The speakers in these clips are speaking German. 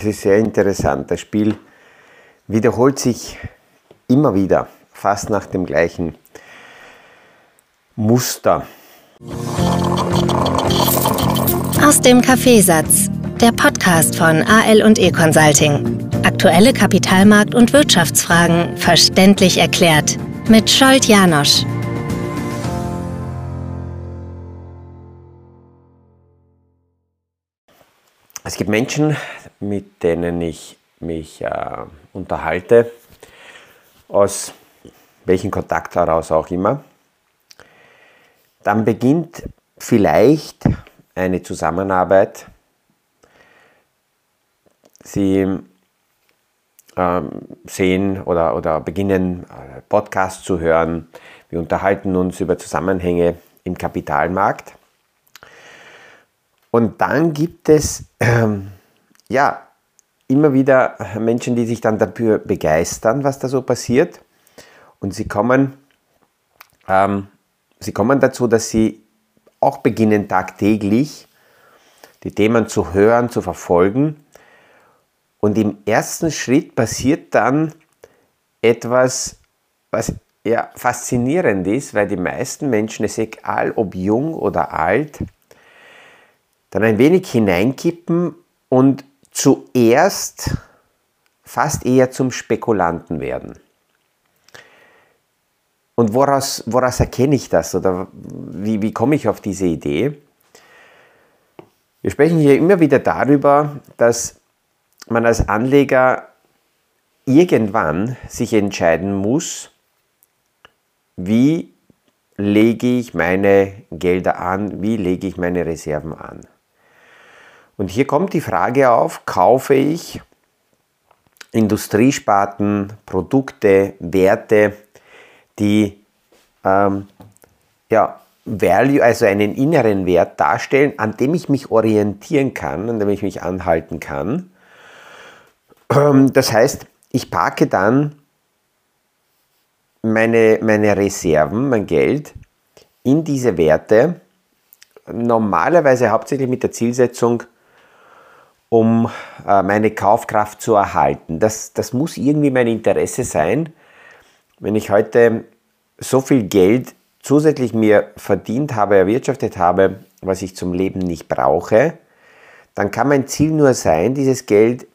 Es ist sehr interessant. Das Spiel wiederholt sich immer wieder, fast nach dem gleichen Muster. Aus dem Kaffeesatz, der Podcast von AL und E Consulting. Aktuelle Kapitalmarkt- und Wirtschaftsfragen verständlich erklärt mit Scholt Janosch. Es gibt Menschen, mit denen ich mich äh, unterhalte, aus welchem Kontakt heraus auch immer. Dann beginnt vielleicht eine Zusammenarbeit. Sie äh, sehen oder, oder beginnen äh, Podcasts zu hören. Wir unterhalten uns über Zusammenhänge im Kapitalmarkt. Und dann gibt es ähm, ja immer wieder Menschen, die sich dann dafür begeistern, was da so passiert. Und sie kommen, ähm, sie kommen dazu, dass sie auch beginnen tagtäglich die Themen zu hören, zu verfolgen. Und im ersten Schritt passiert dann etwas, was ja faszinierend ist, weil die meisten Menschen, es egal ob jung oder alt, dann ein wenig hineinkippen und zuerst fast eher zum Spekulanten werden. Und woraus, woraus erkenne ich das oder wie, wie komme ich auf diese Idee? Wir sprechen hier immer wieder darüber, dass man als Anleger irgendwann sich entscheiden muss, wie lege ich meine Gelder an, wie lege ich meine Reserven an. Und hier kommt die Frage auf, kaufe ich Industriesparten, Produkte, Werte, die ähm, ja, Value, also einen inneren Wert darstellen, an dem ich mich orientieren kann, an dem ich mich anhalten kann. Ähm, das heißt, ich parke dann meine, meine Reserven, mein Geld in diese Werte, normalerweise hauptsächlich mit der Zielsetzung, um äh, meine Kaufkraft zu erhalten. Das, das muss irgendwie mein Interesse sein. Wenn ich heute so viel Geld zusätzlich mir verdient habe, erwirtschaftet habe, was ich zum Leben nicht brauche, dann kann mein Ziel nur sein, dieses Geld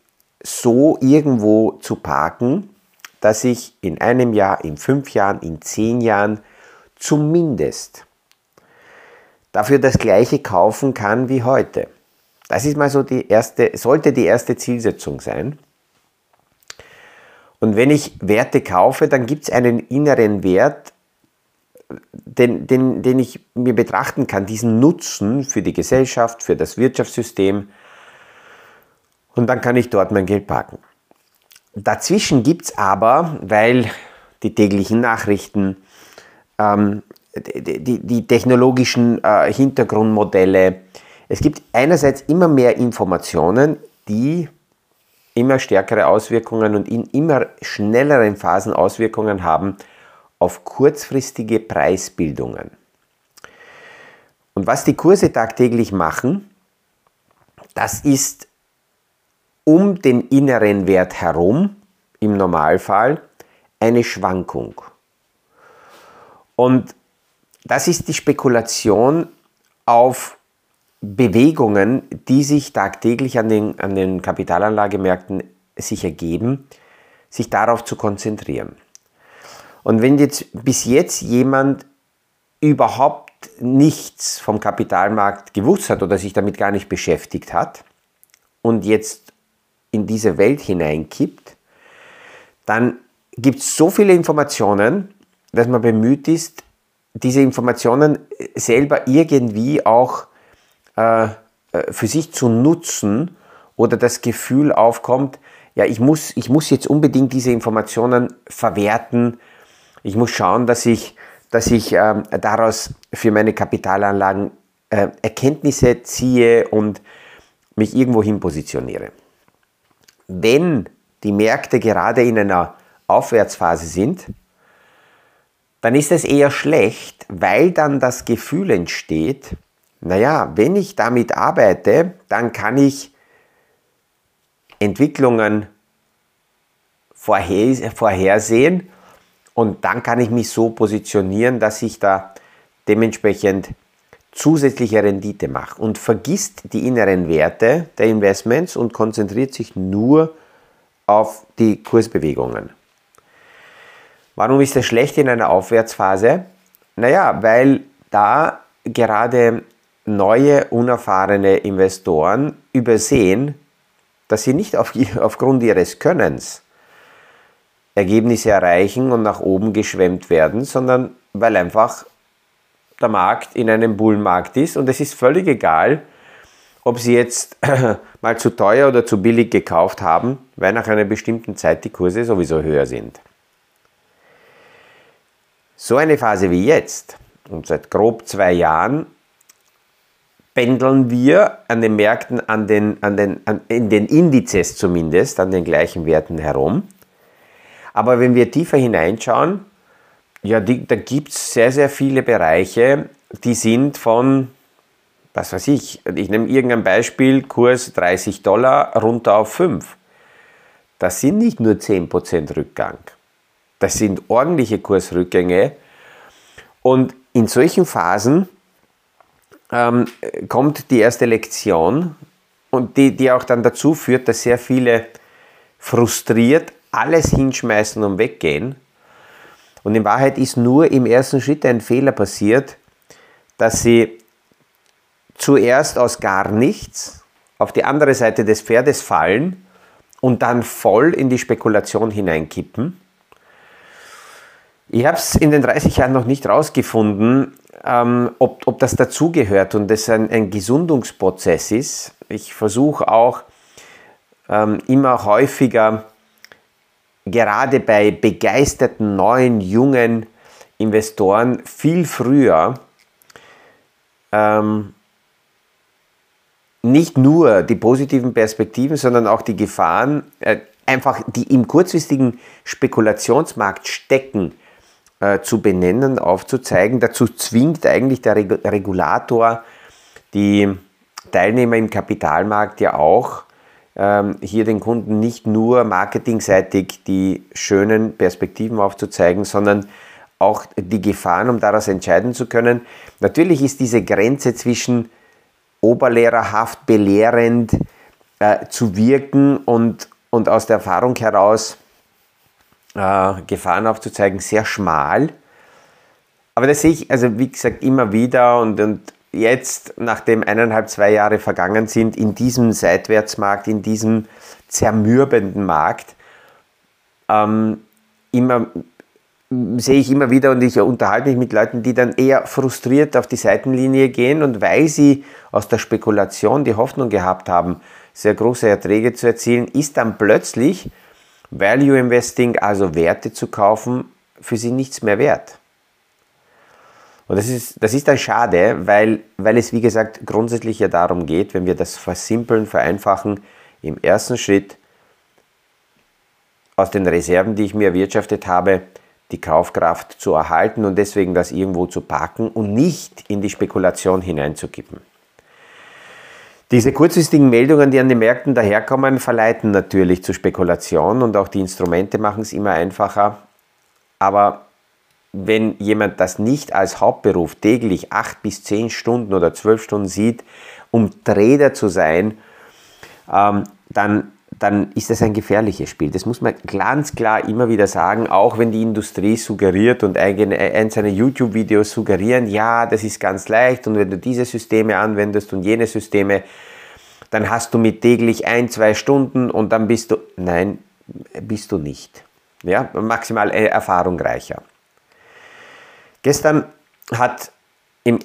so irgendwo zu parken, dass ich in einem Jahr, in fünf Jahren, in zehn Jahren zumindest dafür das gleiche kaufen kann wie heute. Das ist mal so die erste, sollte die erste Zielsetzung sein. Und wenn ich Werte kaufe, dann gibt es einen inneren Wert, den, den, den ich mir betrachten kann, diesen Nutzen für die Gesellschaft, für das Wirtschaftssystem. Und dann kann ich dort mein Geld parken. Dazwischen gibt es aber, weil die täglichen Nachrichten, ähm, die, die, die, technologischen äh, Hintergrundmodelle, es gibt einerseits immer mehr Informationen, die immer stärkere Auswirkungen und in immer schnelleren Phasen Auswirkungen haben auf kurzfristige Preisbildungen. Und was die Kurse tagtäglich machen, das ist um den inneren Wert herum, im Normalfall, eine Schwankung. Und das ist die Spekulation auf Bewegungen, die sich tagtäglich an den, an den Kapitalanlagemärkten sich ergeben, sich darauf zu konzentrieren. Und wenn jetzt bis jetzt jemand überhaupt nichts vom Kapitalmarkt gewusst hat oder sich damit gar nicht beschäftigt hat und jetzt in diese Welt hineinkippt, dann gibt es so viele Informationen, dass man bemüht ist, diese Informationen selber irgendwie auch äh, äh, für sich zu nutzen oder das Gefühl aufkommt, ja, ich muss, ich muss jetzt unbedingt diese Informationen verwerten. Ich muss schauen, dass ich, dass ich ähm, daraus für meine Kapitalanlagen äh, Erkenntnisse ziehe und mich irgendwo hin positioniere. Wenn die Märkte gerade in einer Aufwärtsphase sind, dann ist es eher schlecht, weil dann das Gefühl entsteht, naja, wenn ich damit arbeite, dann kann ich Entwicklungen vorhersehen und dann kann ich mich so positionieren, dass ich da dementsprechend zusätzliche Rendite mache und vergisst die inneren Werte der Investments und konzentriert sich nur auf die Kursbewegungen. Warum ist das schlecht in einer Aufwärtsphase? Naja, weil da gerade neue, unerfahrene Investoren übersehen, dass sie nicht auf, aufgrund ihres Könnens Ergebnisse erreichen und nach oben geschwemmt werden, sondern weil einfach der Markt in einem Bullenmarkt ist und es ist völlig egal, ob sie jetzt mal zu teuer oder zu billig gekauft haben, weil nach einer bestimmten Zeit die Kurse sowieso höher sind. So eine Phase wie jetzt und seit grob zwei Jahren pendeln wir an den Märkten, an den, an den, an, in den Indizes zumindest, an den gleichen Werten herum. Aber wenn wir tiefer hineinschauen, ja, die, da gibt es sehr, sehr viele Bereiche, die sind von, was weiß ich, ich nehme irgendein Beispiel, Kurs 30 Dollar runter auf 5. Das sind nicht nur 10% Rückgang. Das sind ordentliche Kursrückgänge. Und in solchen Phasen ähm, kommt die erste Lektion und die, die auch dann dazu führt, dass sehr viele frustriert alles hinschmeißen und weggehen. Und in Wahrheit ist nur im ersten Schritt ein Fehler passiert, dass sie zuerst aus gar nichts auf die andere Seite des Pferdes fallen und dann voll in die Spekulation hineinkippen. Ich habe es in den 30 Jahren noch nicht rausgefunden, ähm, ob, ob das dazugehört und das ein, ein Gesundungsprozess ist. Ich versuche auch ähm, immer häufiger, gerade bei begeisterten neuen, jungen Investoren, viel früher ähm, nicht nur die positiven Perspektiven, sondern auch die Gefahren, äh, einfach die im kurzfristigen Spekulationsmarkt stecken, äh, zu benennen, aufzuzeigen. Dazu zwingt eigentlich der Regulator die Teilnehmer im Kapitalmarkt ja auch, ähm, hier den Kunden nicht nur marketingseitig die schönen Perspektiven aufzuzeigen, sondern auch die Gefahren, um daraus entscheiden zu können. Natürlich ist diese Grenze zwischen oberlehrerhaft, belehrend äh, zu wirken und, und aus der Erfahrung heraus äh, Gefahren aufzuzeigen, sehr schmal. Aber das sehe ich, also wie gesagt, immer wieder und, und jetzt, nachdem eineinhalb, zwei Jahre vergangen sind, in diesem Seitwärtsmarkt, in diesem zermürbenden Markt, ähm, immer, sehe ich immer wieder und ich unterhalte mich mit Leuten, die dann eher frustriert auf die Seitenlinie gehen und weil sie aus der Spekulation die Hoffnung gehabt haben, sehr große Erträge zu erzielen, ist dann plötzlich Value Investing, also Werte zu kaufen, für sie nichts mehr wert. Und das ist, das ist dann schade, weil, weil es, wie gesagt, grundsätzlich ja darum geht, wenn wir das versimpeln, vereinfachen, im ersten Schritt aus den Reserven, die ich mir erwirtschaftet habe, die Kaufkraft zu erhalten und deswegen das irgendwo zu parken und nicht in die Spekulation hineinzukippen. Diese kurzfristigen Meldungen, die an den Märkten daherkommen, verleiten natürlich zu Spekulation und auch die Instrumente machen es immer einfacher. Aber wenn jemand das nicht als Hauptberuf täglich acht bis zehn Stunden oder zwölf Stunden sieht, um Trader zu sein, ähm, dann, dann ist das ein gefährliches Spiel. Das muss man ganz klar immer wieder sagen, auch wenn die Industrie suggeriert und einzelne YouTube-Videos suggerieren, ja, das ist ganz leicht und wenn du diese Systeme anwendest und jene Systeme, dann hast du mit täglich ein, zwei Stunden und dann bist du, nein, bist du nicht. Ja, maximal äh, erfahrungsreicher. Gestern hat im,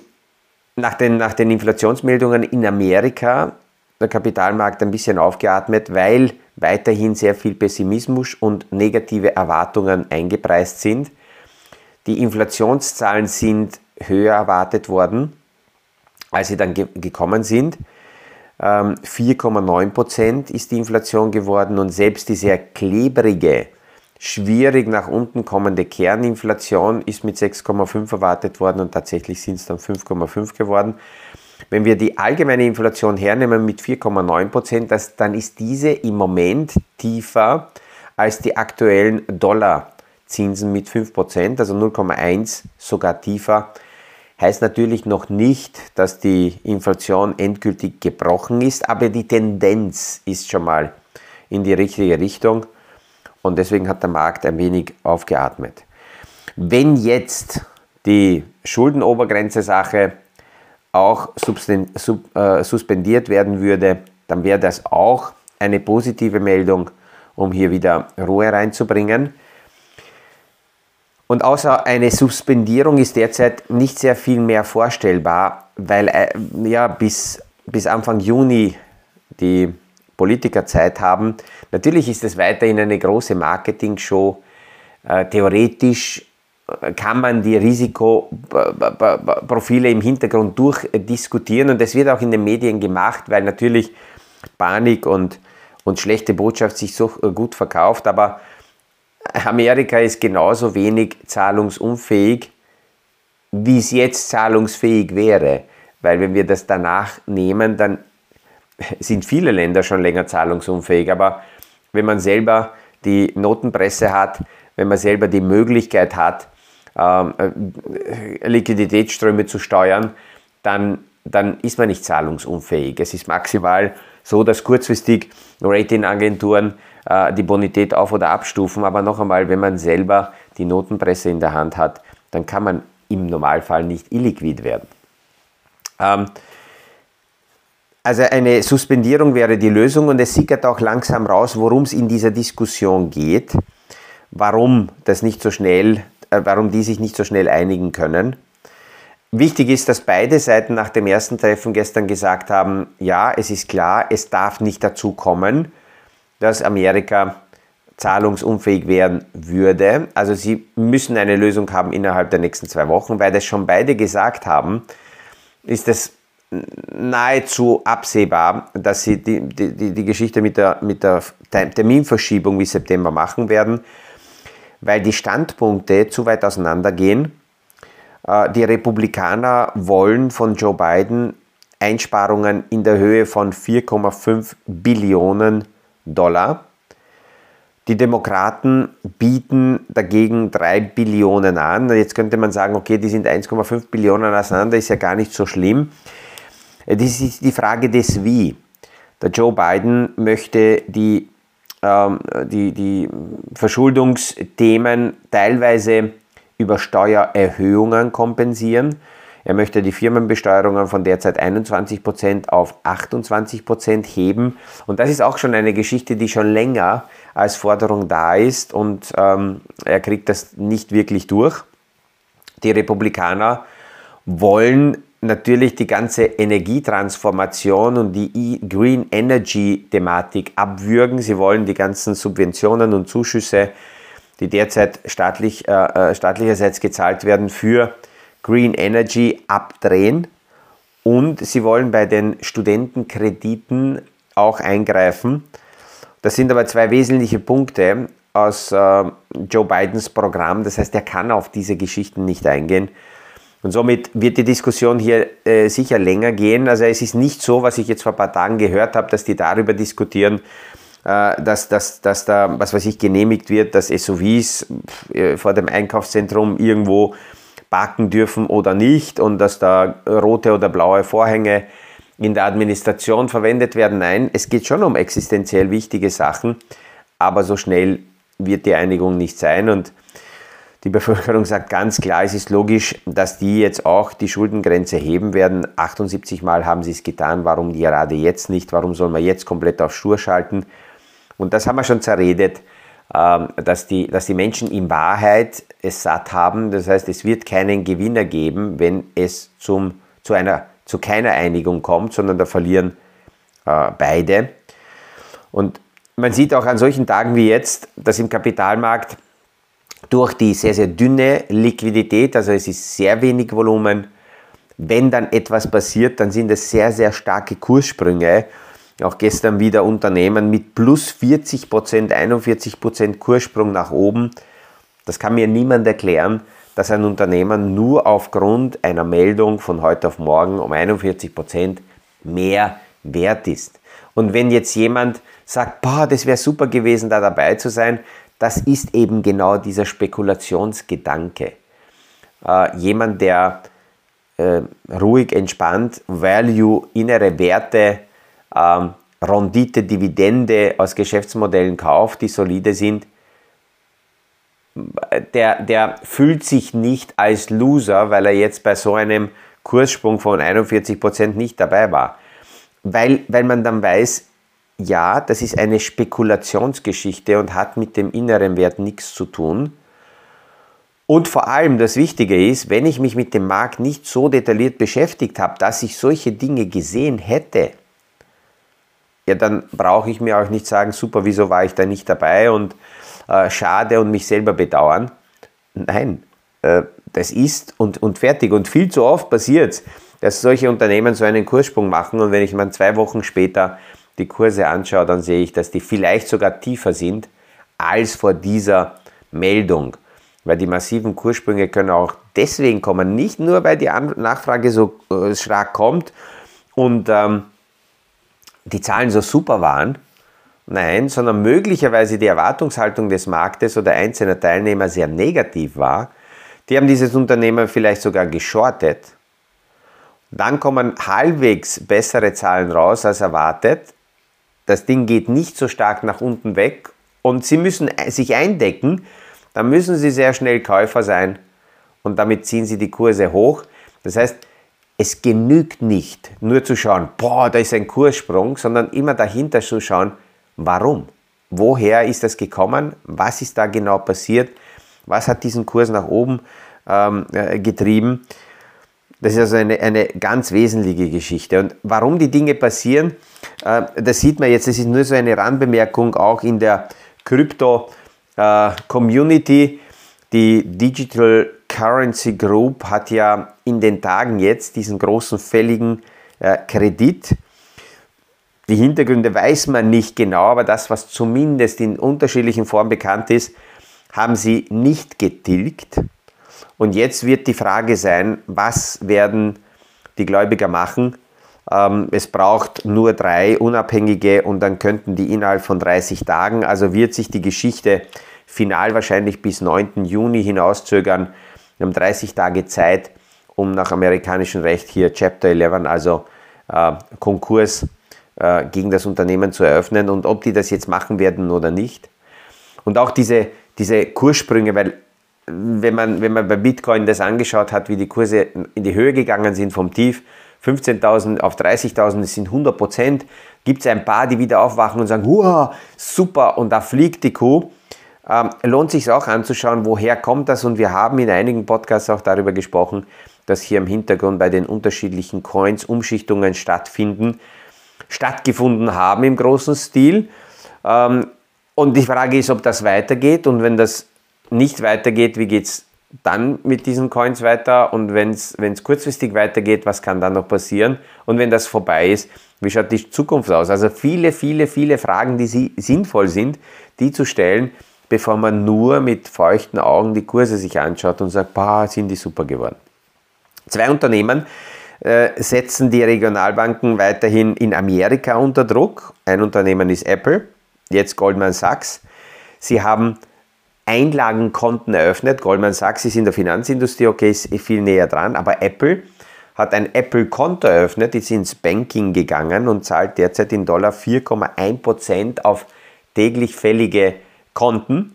nach, den, nach den Inflationsmeldungen in Amerika der Kapitalmarkt ein bisschen aufgeatmet, weil weiterhin sehr viel Pessimismus und negative Erwartungen eingepreist sind. Die Inflationszahlen sind höher erwartet worden, als sie dann ge gekommen sind. 4,9 ähm, Prozent ist die Inflation geworden und selbst die sehr klebrige, schwierig nach unten kommende Kerninflation ist mit 6,5 erwartet worden und tatsächlich sind es dann 5,5 geworden. Wenn wir die allgemeine Inflation hernehmen mit 4,9 Prozent, dann ist diese im Moment tiefer als die aktuellen Dollarzinsen mit 5 Prozent, also 0,1 sogar tiefer. Heißt natürlich noch nicht, dass die Inflation endgültig gebrochen ist, aber die Tendenz ist schon mal in die richtige Richtung und deswegen hat der Markt ein wenig aufgeatmet. Wenn jetzt die Schuldenobergrenze-Sache auch äh, suspendiert werden würde, dann wäre das auch eine positive Meldung, um hier wieder Ruhe reinzubringen. Und außer eine Suspendierung ist derzeit nicht sehr viel mehr vorstellbar, weil äh, ja, bis, bis Anfang Juni die Politiker Zeit haben. Natürlich ist es weiterhin eine große Marketing-Show. Äh, theoretisch kann man die Risikoprofile im Hintergrund durchdiskutieren? Und das wird auch in den Medien gemacht, weil natürlich Panik und, und schlechte Botschaft sich so gut verkauft, aber Amerika ist genauso wenig zahlungsunfähig, wie es jetzt zahlungsfähig wäre, weil wenn wir das danach nehmen, dann sind viele Länder schon länger zahlungsunfähig, aber wenn man selber die Notenpresse hat, wenn man selber die Möglichkeit hat, Liquiditätsströme zu steuern, dann, dann ist man nicht zahlungsunfähig. Es ist maximal so, dass kurzfristig Ratingagenturen äh, die Bonität auf- oder abstufen, aber noch einmal, wenn man selber die Notenpresse in der Hand hat, dann kann man im Normalfall nicht illiquid werden. Ähm, also eine Suspendierung wäre die Lösung und es sickert auch langsam raus, worum es in dieser Diskussion geht, warum das nicht so schnell äh, warum die sich nicht so schnell einigen können. Wichtig ist, dass beide Seiten nach dem ersten Treffen gestern gesagt haben, ja, es ist klar, es darf nicht dazu kommen, dass Amerika zahlungsunfähig werden würde. Also sie müssen eine Lösung haben innerhalb der nächsten zwei Wochen, weil das schon beide gesagt haben, ist es nahezu absehbar, dass sie die, die, die Geschichte mit der, mit der Terminverschiebung bis September machen werden weil die Standpunkte zu weit auseinandergehen. Äh, die Republikaner wollen von Joe Biden Einsparungen in der Höhe von 4,5 Billionen Dollar. Die Demokraten bieten dagegen 3 Billionen an. Jetzt könnte man sagen, okay, die sind 1,5 Billionen auseinander, ist ja gar nicht so schlimm. Das ist die Frage des Wie. Der Joe Biden möchte die die, die Verschuldungsthemen teilweise über Steuererhöhungen kompensieren. Er möchte die Firmenbesteuerungen von derzeit 21% auf 28% heben. Und das ist auch schon eine Geschichte, die schon länger als Forderung da ist und ähm, er kriegt das nicht wirklich durch. Die Republikaner wollen natürlich die ganze Energietransformation und die e-, Green Energy Thematik abwürgen. Sie wollen die ganzen Subventionen und Zuschüsse, die derzeit staatlich, äh, äh, staatlicherseits gezahlt werden, für Green Energy abdrehen. Und sie wollen bei den Studentenkrediten auch eingreifen. Das sind aber zwei wesentliche Punkte aus äh, Joe Bidens Programm. Das heißt, er kann auf diese Geschichten nicht eingehen. Und somit wird die Diskussion hier äh, sicher länger gehen. Also es ist nicht so, was ich jetzt vor ein paar Tagen gehört habe, dass die darüber diskutieren, äh, dass, dass, dass da, was weiß ich, genehmigt wird, dass SUVs äh, vor dem Einkaufszentrum irgendwo parken dürfen oder nicht und dass da rote oder blaue Vorhänge in der Administration verwendet werden. Nein, es geht schon um existenziell wichtige Sachen, aber so schnell wird die Einigung nicht sein und die Bevölkerung sagt ganz klar, es ist logisch, dass die jetzt auch die Schuldengrenze heben werden. 78 Mal haben sie es getan, warum gerade jetzt nicht? Warum soll man jetzt komplett auf Stur schalten? Und das haben wir schon zerredet, ähm, dass die, dass die Menschen in Wahrheit es satt haben. Das heißt, es wird keinen Gewinner geben, wenn es zum, zu, einer, zu keiner Einigung kommt, sondern da verlieren äh, beide. Und man sieht auch an solchen Tagen wie jetzt, dass im Kapitalmarkt durch die sehr, sehr dünne Liquidität, also es ist sehr wenig Volumen. Wenn dann etwas passiert, dann sind es sehr, sehr starke Kurssprünge. Auch gestern wieder Unternehmen mit plus 40% 41% Kurssprung nach oben. Das kann mir niemand erklären. dass ein Unternehmen nur aufgrund einer Meldung von heute auf morgen um 41 Prozent mehr wert ist. Und wenn jetzt jemand sagt, boah, das wäre super gewesen, da dabei zu sein, das ist eben genau dieser Spekulationsgedanke. Äh, jemand, der äh, ruhig, entspannt, Value, innere Werte, ähm, Rendite, Dividende aus Geschäftsmodellen kauft, die solide sind, der, der fühlt sich nicht als Loser, weil er jetzt bei so einem Kurssprung von 41% nicht dabei war. Weil, weil man dann weiß, ja, das ist eine Spekulationsgeschichte und hat mit dem inneren Wert nichts zu tun. Und vor allem das Wichtige ist, wenn ich mich mit dem Markt nicht so detailliert beschäftigt habe, dass ich solche Dinge gesehen hätte, ja, dann brauche ich mir auch nicht sagen, super, wieso war ich da nicht dabei und äh, schade und mich selber bedauern. Nein, äh, das ist und, und fertig. Und viel zu oft passiert es, dass solche Unternehmen so einen Kurssprung machen und wenn ich mal zwei Wochen später die Kurse anschaue, dann sehe ich, dass die vielleicht sogar tiefer sind als vor dieser Meldung. Weil die massiven Kurssprünge können auch deswegen kommen, nicht nur weil die Nachfrage so äh, stark kommt und ähm, die Zahlen so super waren, nein, sondern möglicherweise die Erwartungshaltung des Marktes oder einzelner Teilnehmer sehr negativ war. Die haben dieses Unternehmen vielleicht sogar geschortet. Dann kommen halbwegs bessere Zahlen raus als erwartet. Das Ding geht nicht so stark nach unten weg und sie müssen sich eindecken, dann müssen Sie sehr schnell Käufer sein und damit ziehen Sie die Kurse hoch. Das heißt, es genügt nicht nur zu schauen, boah, da ist ein Kurssprung, sondern immer dahinter zu schauen, warum? Woher ist das gekommen? Was ist da genau passiert? Was hat diesen Kurs nach oben ähm, äh, getrieben? Das ist also eine, eine ganz wesentliche Geschichte. Und warum die Dinge passieren, äh, das sieht man jetzt, das ist nur so eine Randbemerkung auch in der Krypto- äh. Die Digital Currency Group hat ja in den Tagen jetzt diesen großen fälligen äh, Kredit. Die Hintergründe weiß man nicht genau, aber das, was zumindest in unterschiedlichen Formen bekannt ist, haben sie nicht getilgt. Und jetzt wird die Frage sein, was werden die Gläubiger machen? Ähm, es braucht nur drei Unabhängige und dann könnten die innerhalb von 30 Tagen, also wird sich die Geschichte final wahrscheinlich bis 9. Juni hinauszögern. Wir haben 30 Tage Zeit, um nach amerikanischem Recht hier Chapter 11, also äh, Konkurs äh, gegen das Unternehmen zu eröffnen und ob die das jetzt machen werden oder nicht. Und auch diese, diese Kurssprünge, weil wenn man, wenn man bei Bitcoin das angeschaut hat, wie die Kurse in die Höhe gegangen sind vom Tief, 15.000 auf 30.000, das sind 100 Prozent, gibt es ein paar, die wieder aufwachen und sagen, wow, super, und da fliegt die Kuh. Ähm, lohnt sich auch anzuschauen, woher kommt das und wir haben in einigen Podcasts auch darüber gesprochen, dass hier im Hintergrund bei den unterschiedlichen Coins Umschichtungen stattfinden, stattgefunden haben im großen Stil. Ähm, und die Frage ist, ob das weitergeht und wenn das nicht weitergeht, wie geht es dann mit diesen Coins weiter und wenn es kurzfristig weitergeht, was kann dann noch passieren und wenn das vorbei ist, wie schaut die Zukunft aus? Also viele, viele, viele Fragen, die sinnvoll sind, die zu stellen, bevor man nur mit feuchten Augen die Kurse sich anschaut und sagt, bah, sind die super geworden. Zwei Unternehmen äh, setzen die Regionalbanken weiterhin in Amerika unter Druck. Ein Unternehmen ist Apple, jetzt Goldman Sachs. Sie haben Einlagenkonten eröffnet. Goldman Sachs ist in der Finanzindustrie, okay, ist viel näher dran, aber Apple hat ein Apple-Konto eröffnet, ist ins Banking gegangen und zahlt derzeit in Dollar 4,1% auf täglich fällige Konten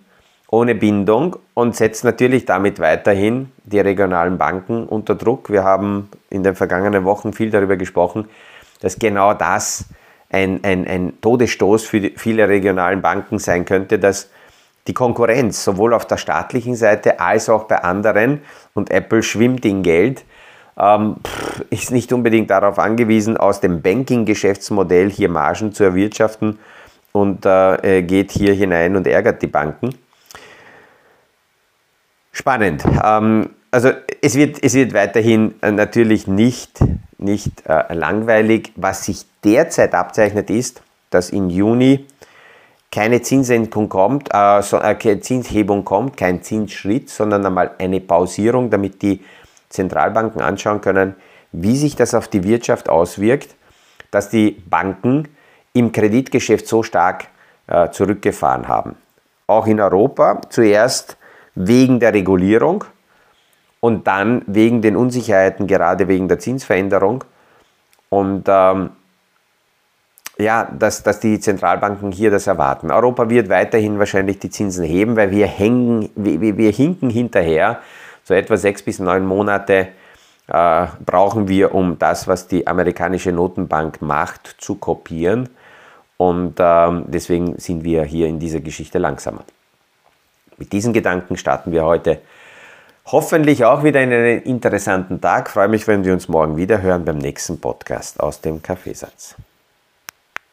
ohne Bindung und setzt natürlich damit weiterhin die regionalen Banken unter Druck. Wir haben in den vergangenen Wochen viel darüber gesprochen, dass genau das ein, ein, ein Todesstoß für die, viele regionalen Banken sein könnte, dass die Konkurrenz sowohl auf der staatlichen Seite als auch bei anderen und Apple schwimmt in Geld, ähm, ist nicht unbedingt darauf angewiesen, aus dem Banking-Geschäftsmodell hier Margen zu erwirtschaften und äh, geht hier hinein und ärgert die Banken. Spannend. Ähm, also es wird, es wird weiterhin äh, natürlich nicht, nicht äh, langweilig. Was sich derzeit abzeichnet ist, dass im Juni keine Zinssenkung kommt, äh, so, äh, Zinshebung kommt, kein Zinsschritt, sondern einmal eine Pausierung, damit die Zentralbanken anschauen können, wie sich das auf die Wirtschaft auswirkt, dass die Banken im Kreditgeschäft so stark äh, zurückgefahren haben. Auch in Europa zuerst wegen der Regulierung und dann wegen den Unsicherheiten, gerade wegen der Zinsveränderung. Und ähm, ja, dass, dass die Zentralbanken hier das erwarten. Europa wird weiterhin wahrscheinlich die Zinsen heben, weil wir, hängen, wir, wir hinken hinterher. So etwa sechs bis neun Monate äh, brauchen wir, um das, was die amerikanische Notenbank macht, zu kopieren. Und äh, deswegen sind wir hier in dieser Geschichte langsamer. Mit diesen Gedanken starten wir heute hoffentlich auch wieder in einen interessanten Tag. Freue mich, wenn wir uns morgen wieder hören beim nächsten Podcast aus dem Kaffeesatz.